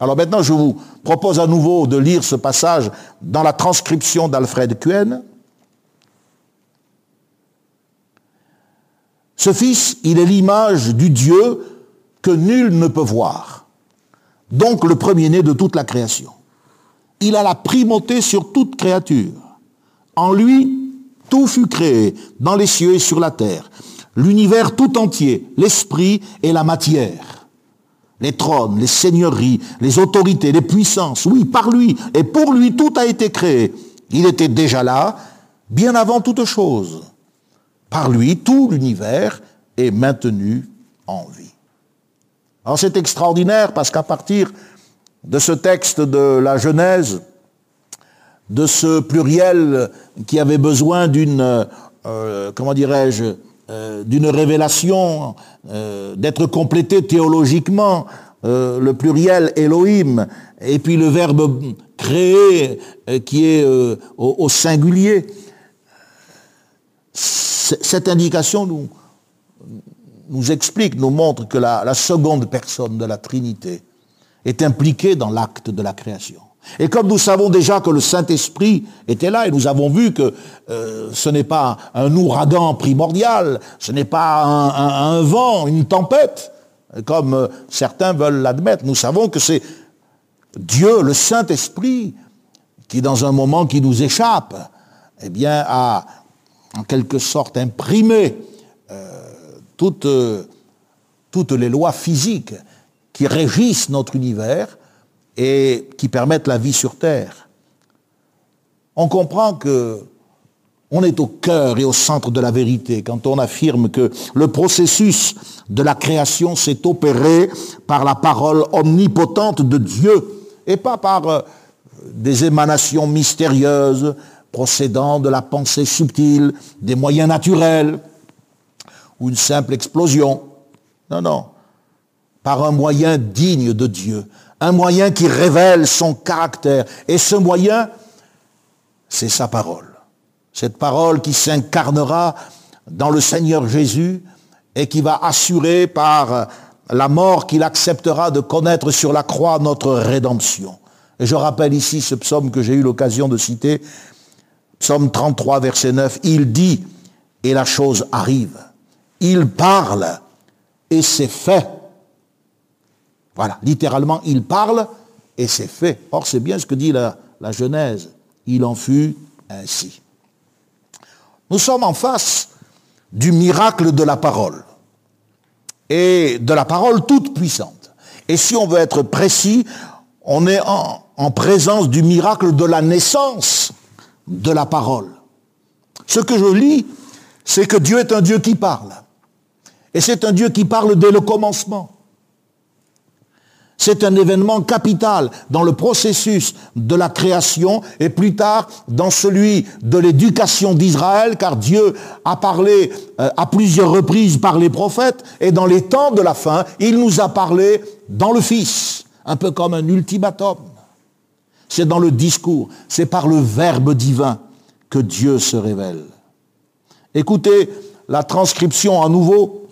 Alors maintenant, je vous propose à nouveau de lire ce passage dans la transcription d'Alfred Kuen. Ce Fils, il est l'image du Dieu que nul ne peut voir. Donc le premier-né de toute la création. Il a la primauté sur toute créature. En lui, tout fut créé dans les cieux et sur la terre. L'univers tout entier, l'esprit et la matière. Les trônes, les seigneuries, les autorités, les puissances. Oui, par lui et pour lui, tout a été créé. Il était déjà là, bien avant toute chose. Par lui, tout l'univers est maintenu en vie. Alors c'est extraordinaire parce qu'à partir de ce texte de la Genèse, de ce pluriel qui avait besoin d'une, euh, comment dirais-je, euh, d'une révélation, euh, d'être complété théologiquement, le pluriel Elohim, et puis le verbe créer qui est au, singulier. Cette indication nous, nous explique, nous montre que la seconde personne de la Trinité est impliquée dans l'acte de la création. Et comme nous savons déjà que le Saint-Esprit était là, et nous avons vu que euh, ce n'est pas un ouragan primordial, ce n'est pas un, vent, une tempête, comme euh, certains veulent l'admettre, nous savons que c'est Dieu, le Saint-Esprit, qui dans un moment qui nous échappe, eh bien, a en quelque sorte imprimé euh, toutes, toutes les lois physiques qui régissent notre univers, et qui permettent la vie sur Terre. On comprend que on est au cœur et au centre de la vérité quand on affirme que le processus de la création s'est opéré par la parole omnipotente de Dieu et pas par euh, des émanations mystérieuses procédant de la pensée subtile, des moyens naturels ou une simple explosion. Non, non. Par un moyen digne de Dieu, un moyen qui révèle son caractère. Et ce moyen, c'est sa parole. Cette parole qui s'incarnera dans le Seigneur Jésus et qui va assurer par la mort qu'il acceptera de connaître sur la croix notre rédemption. Et je rappelle ici ce psaume que j'ai eu l'occasion de citer, psaume 33, verset 9, il dit, et la chose arrive. Il parle, et c'est fait. Voilà, littéralement, il parle et c'est fait. Or, c'est bien ce que dit la, Genèse. Il en fut ainsi. Nous sommes en face du miracle de la parole et de la parole toute puissante. Et si on veut être précis, on est en, en, présence du miracle de la naissance de la parole. Ce que je lis, c'est que Dieu est un Dieu qui parle. Et c'est un Dieu qui parle dès le commencement. C'est un événement capital dans le processus de la création et plus tard dans celui de l'éducation d'Israël, car Dieu a parlé euh, à plusieurs reprises par les prophètes, et dans les temps de la fin, il nous a parlé dans le Fils, un peu comme un ultimatum. C'est dans le discours, c'est par le Verbe divin que Dieu se révèle. Écoutez la transcription à nouveau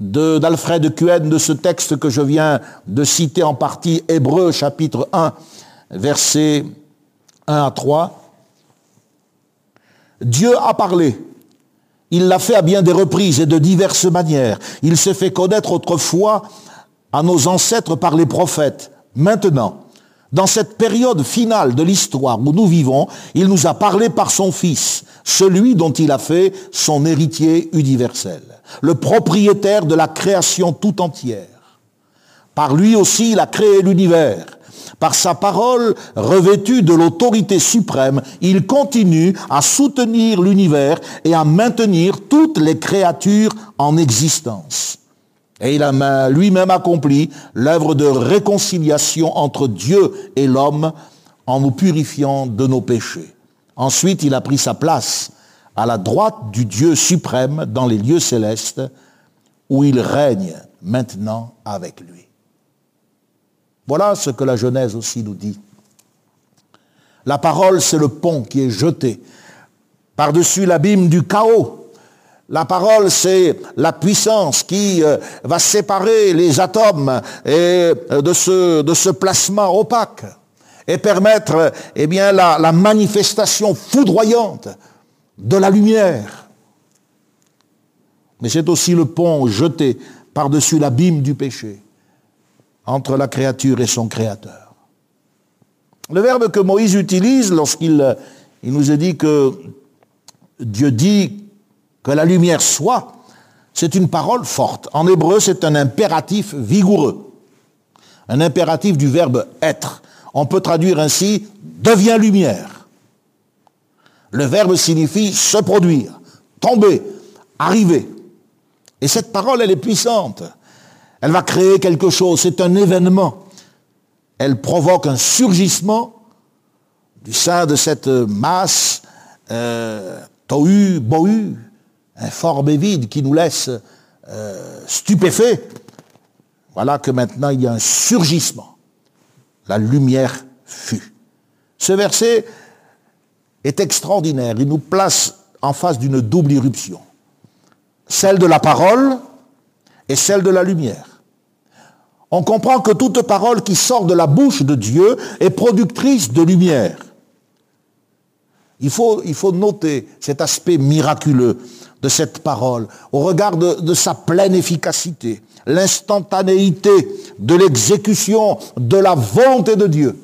d'Alfred Cuen de ce texte que je viens de citer en partie, Hébreu chapitre 1, versets 1 à 3. Dieu a parlé. Il l'a fait à bien des reprises et de diverses manières. Il s'est fait connaître autrefois à nos ancêtres par les prophètes. Maintenant, dans cette période finale de l'histoire où nous vivons, il nous a parlé par son Fils, celui dont il a fait son héritier universel le propriétaire de la création tout entière. Par lui aussi, il a créé l'univers. Par sa parole revêtue de l'autorité suprême, il continue à soutenir l'univers et à maintenir toutes les créatures en existence. Et il a lui-même accompli l'œuvre de réconciliation entre Dieu et l'homme en nous purifiant de nos péchés. Ensuite, il a pris sa place à la droite du Dieu suprême dans les lieux célestes, où il règne maintenant avec lui. Voilà ce que la Genèse aussi nous dit. La parole, c'est le pont qui est jeté par-dessus l'abîme du chaos. La parole, c'est la puissance qui euh, va séparer les atomes euh, de, ce, de plasma opaque et permettre eh bien, la, manifestation foudroyante de la lumière. Mais c'est aussi le pont jeté par-dessus l'abîme du péché entre la créature et son créateur. Le verbe que Moïse utilise lorsqu'il il nous a dit que Dieu dit que la lumière soit, c'est une parole forte. En hébreu, c'est un impératif vigoureux. Un impératif du verbe être. On peut traduire ainsi deviens lumière. Le verbe signifie se produire, tomber, arriver. Et cette parole, elle est puissante. Elle va créer quelque chose, c'est un événement. Elle provoque un surgissement du sein de cette masse euh, tohu, bohu, informe et vide qui nous laisse euh, stupéfaits. Voilà que maintenant il y a un surgissement. La lumière fut. Ce verset est extraordinaire. Il nous place en face d'une double irruption. Celle de la parole et celle de la lumière. On comprend que toute parole qui sort de la bouche de Dieu est productrice de lumière. Il faut, noter cet aspect miraculeux de cette parole au regard de sa pleine efficacité, l'instantanéité de l'exécution de la volonté de Dieu.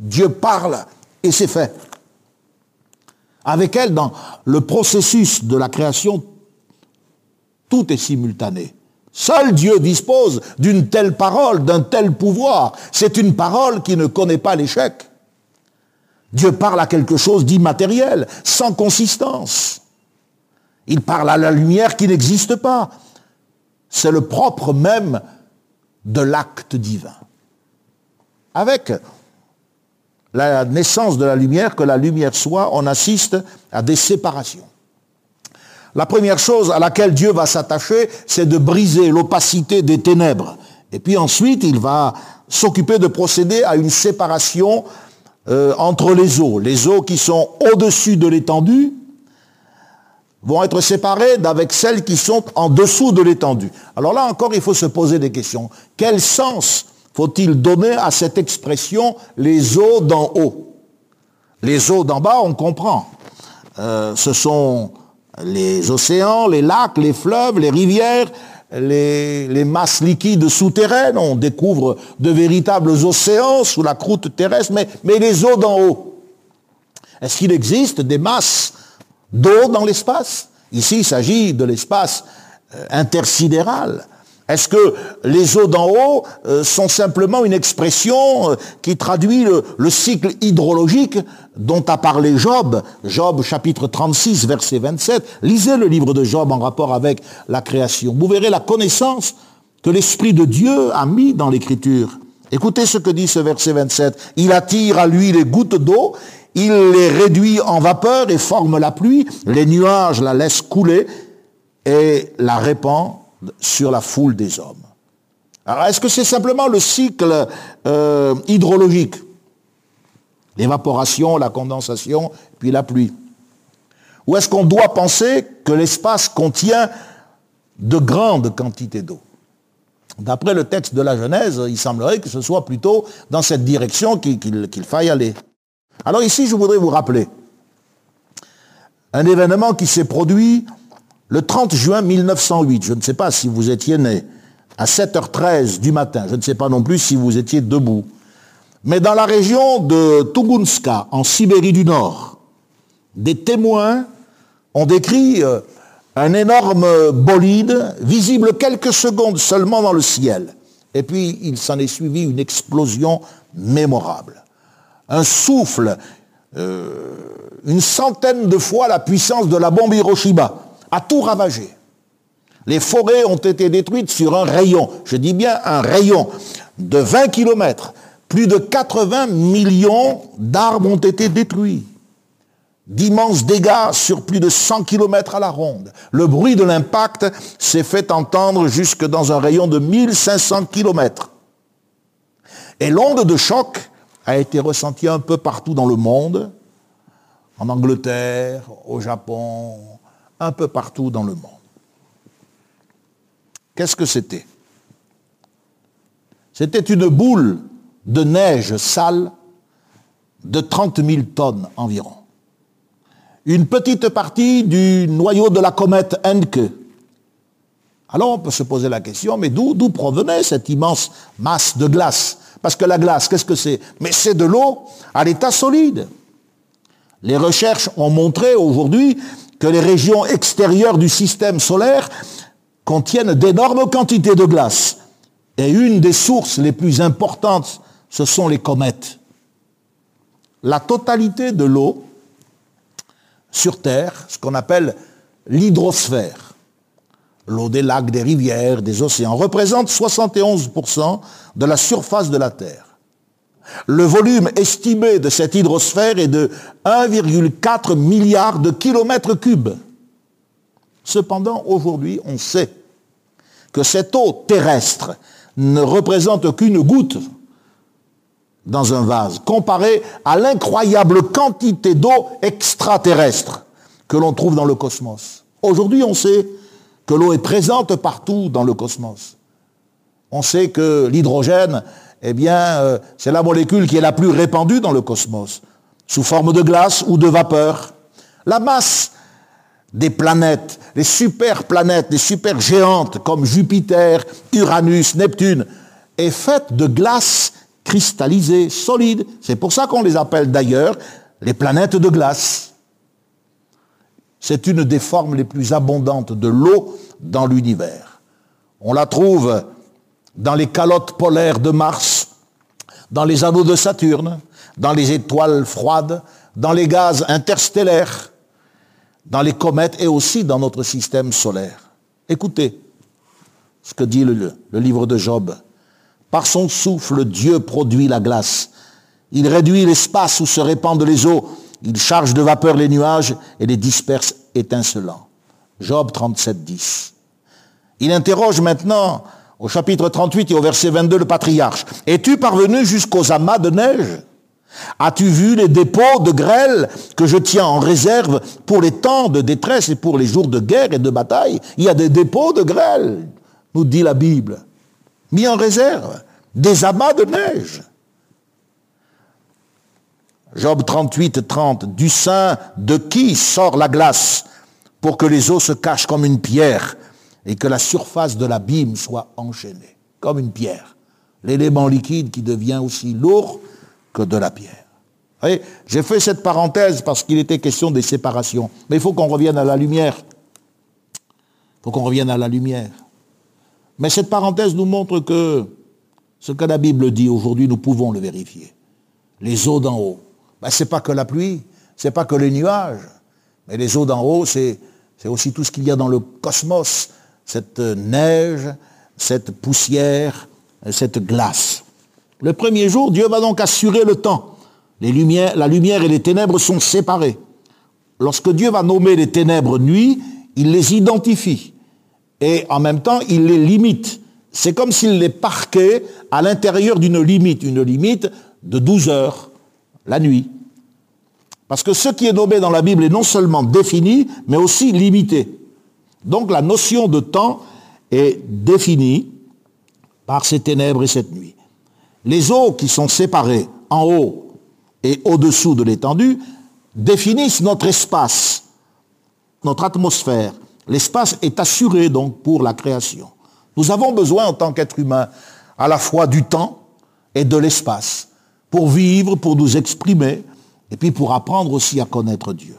Dieu parle et c'est fait. Avec elle, dans le processus de la création, tout est simultané. Seul Dieu dispose d'une telle parole, d'un tel pouvoir. C'est une parole qui ne connaît pas l'échec. Dieu parle à quelque chose d'immatériel, sans consistance. Il parle à la lumière qui n'existe pas. C'est le propre même de l'acte divin. Avec la naissance de la lumière, que la lumière soit, on assiste à des séparations. La première chose à laquelle Dieu va s'attacher, c'est de briser l'opacité des ténèbres. Et puis ensuite, il va s'occuper de procéder à une séparation euh, entre les eaux. Les eaux qui sont au-dessus de l'étendue vont être séparées d'avec celles qui sont en dessous de l'étendue. Alors là encore, il faut se poser des questions. Quel sens faut-il donner à cette expression les eaux d'en haut Les eaux d'en bas, on comprend. Euh, ce sont les océans, les lacs, les fleuves, les rivières, les, masses liquides souterraines. On découvre de véritables océans sous la croûte terrestre, mais, mais les eaux d'en haut. Est-ce qu'il existe des masses d'eau dans l'espace? Ici, il s'agit de l'espace euh, intersidéral. Est-ce que les eaux d'en haut euh, sont simplement une expression euh, qui traduit le, cycle hydrologique dont a parlé Job Job chapitre 36 verset 27. Lisez le livre de Job en rapport avec la création. Vous verrez la connaissance que l'Esprit de Dieu a mis dans l'Écriture. Écoutez ce que dit ce verset 27. Il attire à lui les gouttes d'eau, il les réduit en vapeur et forme la pluie, les nuages la laissent couler et la répand sur la foule des hommes. Alors, est-ce que c'est simplement le cycle euh, hydrologique? L'évaporation, la condensation, puis la pluie. Ou est-ce qu'on doit penser que l'espace contient de grandes quantités d'eau? D'après le texte de la Genèse, il semblerait que ce soit plutôt dans cette direction qu'il faille aller. Alors ici, je voudrais vous rappeler un événement qui s'est produit le 30 juin 1908, je ne sais pas si vous étiez né, à 7h13 du matin, je ne sais pas non plus si vous étiez debout, mais dans la région de Tugunska, en Sibérie du Nord, des témoins ont décrit euh, un énorme bolide visible quelques secondes seulement dans le ciel. Et puis il s'en est suivi une explosion mémorable. Un souffle, euh, une centaine de fois la puissance de la bombe Hiroshima a tout ravagé. Les forêts ont été détruites sur un rayon, je dis bien un rayon de 20 km. Plus de 80 millions d'arbres ont été détruits. D'immenses dégâts sur plus de 100 km à la ronde. Le bruit de l'impact s'est fait entendre jusque dans un rayon de 1500 km. Et l'onde de choc a été ressentie un peu partout dans le monde, en Angleterre, au Japon, un peu partout dans le monde. Qu'est-ce que c'était? C'était une boule de neige sale de 30 000 tonnes environ. Une petite partie du noyau de la comète Encke. Alors on peut se poser la question, mais d'où provenait cette immense masse de glace? Parce que la glace, qu'est-ce que c'est? Mais c'est de l'eau à l'état solide. Les recherches ont montré aujourd'hui que les régions extérieures du système solaire contiennent d'énormes quantités de glace. Et une des sources les plus importantes, ce sont les comètes. La totalité de l'eau sur Terre, ce qu'on appelle l'hydrosphère, l'eau des lacs, des rivières, des océans, représente 71% de la surface de la Terre. Le volume estimé de cette hydrosphère est de 1,4 milliard de kilomètres cubes. Cependant, aujourd'hui, on sait que cette eau terrestre ne représente qu'une goutte dans un vase, comparée à l'incroyable quantité d'eau extraterrestre que l'on trouve dans le cosmos. Aujourd'hui, on sait que l'eau est présente partout dans le cosmos. On sait que l'hydrogène, eh bien, euh, c'est la molécule qui est la plus répandue dans le cosmos, sous forme de glace ou de vapeur. La masse des planètes, les super planètes, les super géantes comme Jupiter, Uranus, Neptune, est faite de glace cristallisée, solide. C'est pour ça qu'on les appelle d'ailleurs les planètes de glace. C'est une des formes les plus abondantes de l'eau dans l'univers. On la trouve dans les calottes polaires de Mars, dans les anneaux de Saturne, dans les étoiles froides, dans les gaz interstellaires, dans les comètes et aussi dans notre système solaire. Écoutez ce que dit le, livre de Job. Par son souffle, Dieu produit la glace. Il réduit l'espace où se répandent les eaux. Il charge de vapeur les nuages et les disperse étincelants. Job 37, 10. Il interroge maintenant au chapitre 38 et au verset 22 le patriarche. Es-tu parvenu jusqu'aux amas de neige? As-tu vu les dépôts de grêle que je tiens en réserve pour les temps de détresse et pour les jours de guerre et de bataille? Il y a des dépôts de grêle, nous dit la Bible, mis en réserve, des amas de neige. Job 38, 30, du sein de qui sort la glace pour que les eaux se cachent comme une pierre? Et que la surface de l'abîme soit enchaînée, comme une pierre. L'élément liquide qui devient aussi lourd que de la pierre. J'ai fait cette parenthèse parce qu'il était question des séparations. Mais il faut qu'on revienne à la lumière. Il faut qu'on revienne à la lumière. Mais cette parenthèse nous montre que ce que la Bible dit aujourd'hui, nous pouvons le vérifier. Les eaux d'en haut, ben, ce n'est pas que la pluie, ce n'est pas que les nuages, mais les eaux d'en haut, c'est aussi tout ce qu'il y a dans le cosmos, cette neige, cette poussière, cette glace. Le premier jour, Dieu va donc assurer le temps. La lumière et les ténèbres sont séparées. Lorsque Dieu va nommer les ténèbres nuit, il les identifie. Et en même temps, il les limite. C'est comme s'il les parquait à l'intérieur d'une limite, une limite de 12 heures, la nuit. Parce que ce qui est nommé dans la Bible est non seulement défini, mais aussi limité. Donc la notion de temps est définie par ces ténèbres et cette nuit. Les eaux qui sont séparées en haut et au-dessous de l'étendue définissent notre espace, notre atmosphère. L'espace est assuré donc pour la création. Nous avons besoin en tant qu'être humain à la fois du temps et de l'espace pour vivre, pour nous exprimer et puis pour apprendre aussi à connaître Dieu.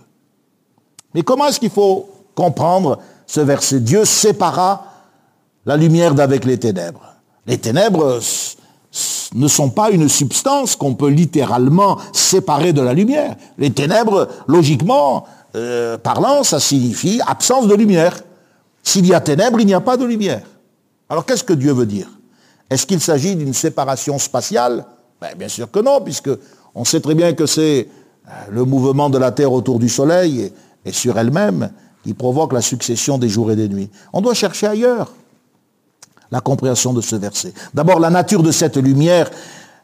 Mais comment est-ce qu'il faut comprendre ce verset Dieu sépara la lumière d'avec les ténèbres. Les ténèbres ne sont pas une substance qu'on peut littéralement séparer de la lumière. Les ténèbres, logiquement euh, parlant, ça signifie absence de lumière. S'il y a ténèbres, il n'y a pas de lumière. Alors qu'est-ce que Dieu veut dire? Est-ce qu'il s'agit d'une séparation spatiale? Ben, Bien sûr que non, puisque on sait très bien que c'est euh, le mouvement de la Terre autour du Soleil et sur elle-même qui provoque la succession des jours et des nuits. On doit chercher ailleurs la compréhension de ce verset. D'abord, la nature de cette lumière,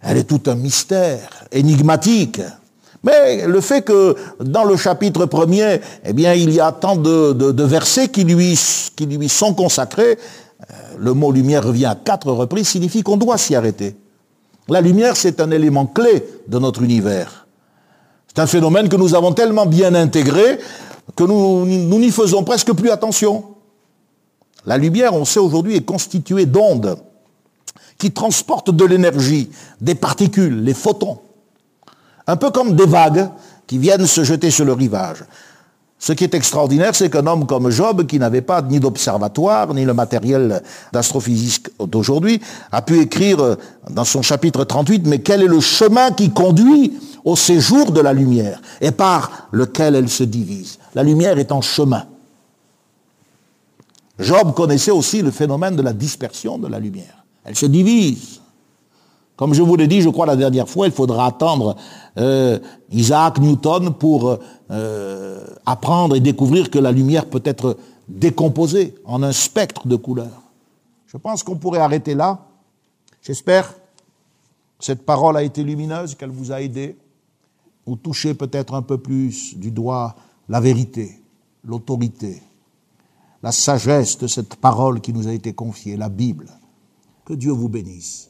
elle est tout un mystère, énigmatique. Mais le fait que dans le chapitre premier, eh bien, il y a tant de, versets qui lui, qui lui sont consacrés, euh, le mot lumière revient à quatre reprises, signifie qu'on doit s'y arrêter. La lumière, c'est un élément clé de notre univers. C'est un phénomène que nous avons tellement bien intégré que nous n'y faisons presque plus attention. La lumière, on sait aujourd'hui, est constituée d'ondes qui transportent de l'énergie, des particules, les photons. Un peu comme des vagues qui viennent se jeter sur le rivage. Ce qui est extraordinaire, c'est qu'un homme comme Job, qui n'avait pas ni d'observatoire, ni le matériel d'astrophysique d'aujourd'hui, a pu écrire dans son chapitre 38, mais quel est le chemin qui conduit au séjour de la lumière? Et par lequel elle se divise La lumière est en chemin. Job connaissait aussi le phénomène de la dispersion de la lumière. Elle se divise. Comme je vous l'ai dit, je crois, la dernière fois, il faudra attendre euh, Isaac Newton pour euh, apprendre et découvrir que la lumière peut être décomposée en un spectre de couleurs. Je pense qu'on pourrait arrêter là. J'espère que cette parole a été lumineuse, qu'elle vous a aidé, ou touché peut-être un peu plus du doigt la vérité, l'autorité, la sagesse de cette parole qui nous a été confiée, la Bible. Que Dieu vous bénisse.